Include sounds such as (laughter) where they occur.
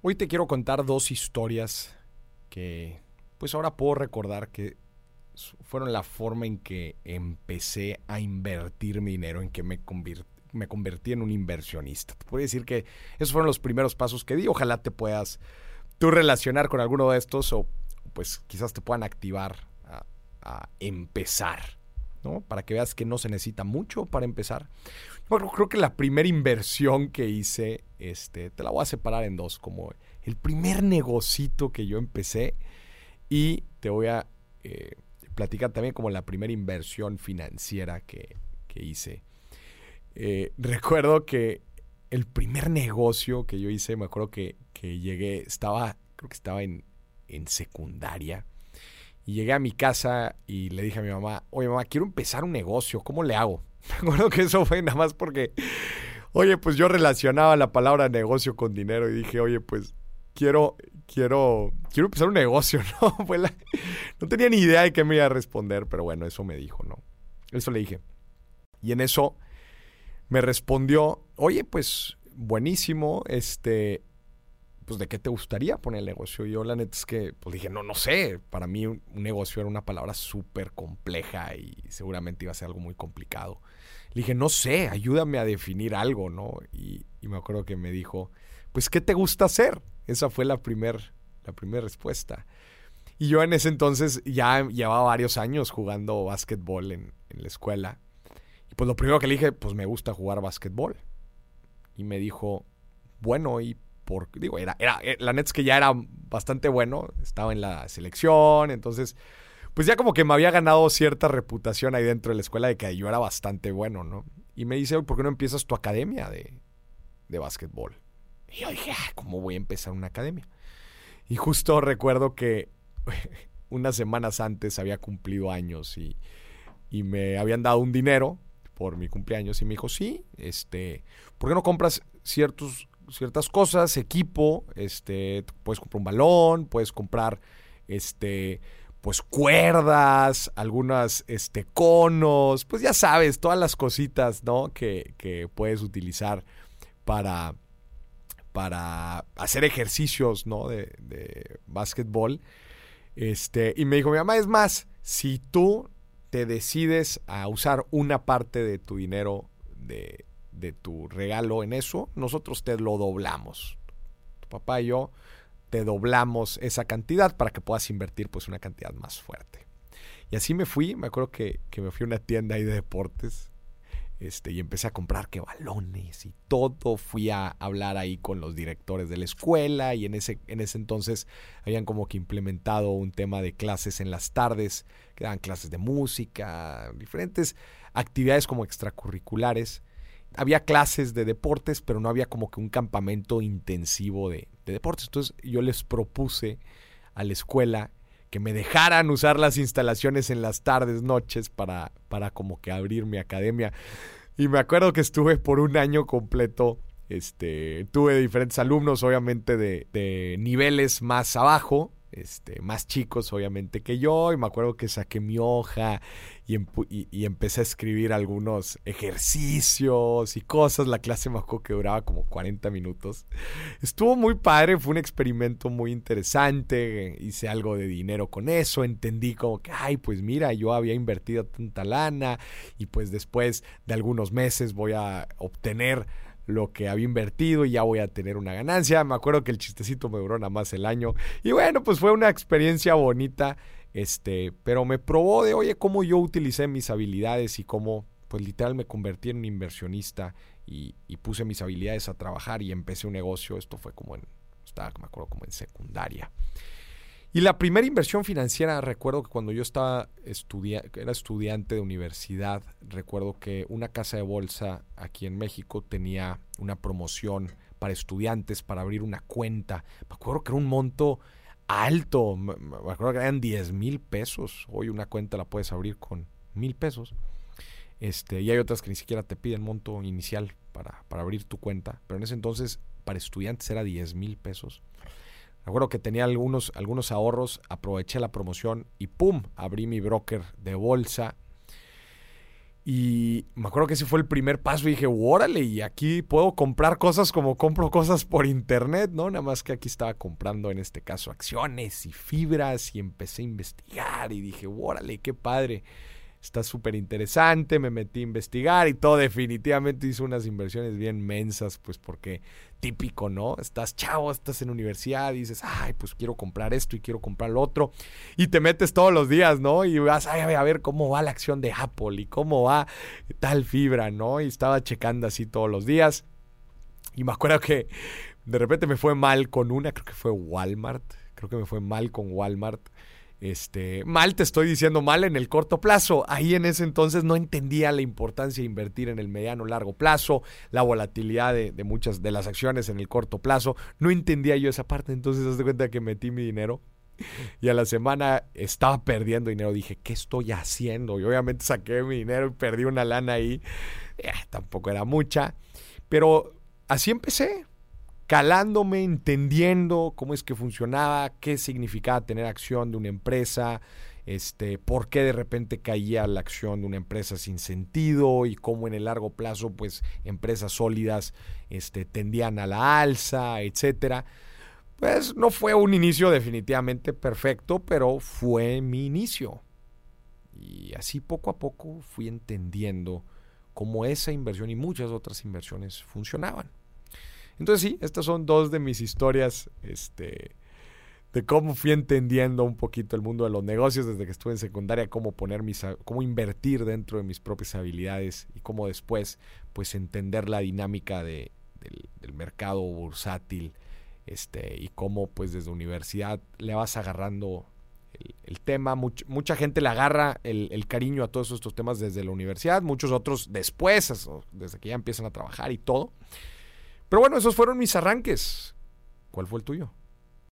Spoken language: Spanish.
Hoy te quiero contar dos historias que pues ahora puedo recordar que fueron la forma en que empecé a invertir mi dinero, en que me, me convertí en un inversionista. Te puedo decir que esos fueron los primeros pasos que di. Ojalá te puedas tú relacionar con alguno de estos o pues quizás te puedan activar a, a empezar. ¿No? Para que veas que no se necesita mucho para empezar. Bueno, creo que la primera inversión que hice, este, te la voy a separar en dos, como el primer negocito que yo empecé y te voy a eh, platicar también como la primera inversión financiera que, hice. Eh, (laughs) recuerdo que el primer negocio que yo hice, me acuerdo que, que llegué, estaba, creo que estaba en, en secundaria y llegué a mi casa y le dije a mi mamá, oye mamá, quiero empezar un negocio, ¿cómo le hago? (laughs) Me acuerdo que eso fue nada más porque, oye, pues yo relacionaba la palabra negocio con dinero y dije, oye, pues quiero, quiero, quiero empezar un negocio, (laughs) ¿no? no tenía ni idea de qué me iba a responder, pero bueno, eso me dijo, ¿no? Eso le dije. Y en eso me respondió, oye, pues buenísimo, este, pues, ¿de qué te gustaría poner el negocio? Y yo, la neta es que, pues dije, no, no sé. Para mí, un, negocio era una palabra súper compleja y seguramente iba a ser algo muy complicado. Le dije, no sé, ayúdame a definir algo, ¿no? Y, me acuerdo que me dijo, pues, ¿qué te gusta hacer? Esa fue la primera la primer respuesta. Y yo en ese entonces ya llevaba varios años jugando básquetbol en, en la escuela. Y pues lo primero que le dije, pues me gusta jugar básquetbol. Y me dijo, bueno, ¿y digo, era, era, eh, la neta es que ya era bastante bueno, estaba en la selección, entonces, pues ya como que me había ganado cierta reputación ahí dentro de la escuela de que yo era bastante bueno, ¿no? Y me dice, ¿por qué no empiezas tu academia de, de básquetbol? Y yo dije, ah, ¿cómo voy a empezar una academia? Y justo recuerdo que (laughs) unas semanas antes había cumplido años y, y me habían dado un dinero por mi cumpleaños y me dijo, sí, este, ¿por qué no compras ciertos ciertas cosas, equipo, este, puedes comprar un balón, puedes comprar este pues cuerdas, algunas este conos, pues ya sabes, todas las cositas, ¿no? que, que puedes utilizar para para hacer ejercicios, ¿no? de, de básquetbol. Este, y me dijo, mi mamá, es más, si tú te decides a usar una parte de tu dinero de, de tu regalo en eso, nosotros te lo doblamos. Tu papá y yo te doblamos esa cantidad para que puedas invertir pues una cantidad más fuerte. Y así me fui, me acuerdo que, me fui a una tienda ahí de deportes este, y empecé a comprar que balones y todo. Fui a hablar ahí con los directores de la escuela y en ese, en ese entonces habían como que implementado un tema de clases en las tardes, que daban clases de música, diferentes actividades como extracurriculares había clases de deportes, pero no había como que un campamento intensivo de, deportes. Entonces yo les propuse a la escuela que me dejaran usar las instalaciones en las tardes, noches, para, para como que abrir mi academia. Y me acuerdo que estuve por un año completo, este, tuve diferentes alumnos, obviamente de, niveles más abajo, este, más chicos obviamente que yo y me acuerdo que saqué mi hoja y, y, empecé a escribir algunos ejercicios y cosas. La clase me acuerdo que duraba como 40 minutos. Estuvo muy padre, fue un experimento muy interesante, hice algo de dinero con eso, entendí como que, ay, pues mira, yo había invertido tanta lana y pues después de algunos meses voy a obtener lo que había invertido y ya voy a tener una ganancia. Me acuerdo que el chistecito me duró nada más el año. Y bueno, pues fue una experiencia bonita. Este, pero me probó de, oye, cómo yo utilicé mis habilidades y cómo, pues literal me convertí en un inversionista y, puse mis habilidades a trabajar y empecé un negocio. Esto fue como en, estaba, me acuerdo, como en secundaria. Y la primera inversión financiera, recuerdo que cuando yo estaba era estudiante de universidad, recuerdo que una casa de bolsa aquí en México tenía una promoción para estudiantes para abrir una cuenta. Me acuerdo que era un monto alto, me acuerdo que eran 10 mil pesos. Hoy una cuenta la puedes abrir con mil pesos. Este, y hay otras que ni siquiera te piden monto inicial para, para abrir tu cuenta. Pero en ese entonces para estudiantes era 10 mil pesos. Me acuerdo que tenía algunos, algunos ahorros, aproveché la promoción y ¡pum! Abrí mi broker de bolsa. Y me acuerdo que ese fue el primer paso y dije, órale, y aquí puedo comprar cosas como compro cosas por internet, ¿no? Nada más que aquí estaba comprando en este caso acciones y fibras y empecé a investigar y dije, órale, qué padre está súper interesante, me metí a investigar y todo definitivamente hizo unas inversiones bien mensas, pues porque típico, ¿no? Estás chavo, estás en universidad y dices, ay, pues quiero comprar esto y quiero comprar lo otro, y te metes todos los días, ¿no? Y vas a ver cómo va la acción de Apple y cómo va tal fibra, ¿no? Y estaba checando así todos los días. Y me acuerdo que de repente me fue mal con una, creo que fue Walmart, creo que me fue mal con Walmart este, mal te estoy diciendo mal en el corto plazo. Ahí en ese entonces no entendía la importancia de invertir en el mediano largo plazo, la volatilidad de, muchas de las acciones en el corto plazo. No entendía yo esa parte. Entonces, haz de cuenta que metí mi dinero y a la semana estaba perdiendo dinero. Dije, ¿qué estoy haciendo? Y obviamente saqué mi dinero y perdí una lana ahí. Eh, tampoco era mucha. Pero así empecé calándome, entendiendo cómo es que funcionaba, qué significaba tener acción de una empresa, este, por qué de repente caía la acción de una empresa sin sentido y cómo en el largo plazo, pues, empresas sólidas este, tendían a la alza, etcétera. Pues no fue un inicio definitivamente perfecto, pero fue mi inicio. Y así poco a poco fui entendiendo cómo esa inversión y muchas otras inversiones funcionaban. Entonces sí, estas son dos de mis historias este, de cómo fui entendiendo un poquito el mundo de los negocios desde que estuve en secundaria, cómo poner mis, cómo invertir dentro de mis propias habilidades y cómo después pues entender la dinámica de, del, mercado bursátil este, y cómo pues desde universidad le vas agarrando el, tema. mucha gente le agarra el, el, cariño a todos estos temas desde la universidad, muchos otros después, desde que ya empiezan a trabajar y todo. Pero bueno, esos fueron mis arranques. ¿Cuál fue el tuyo?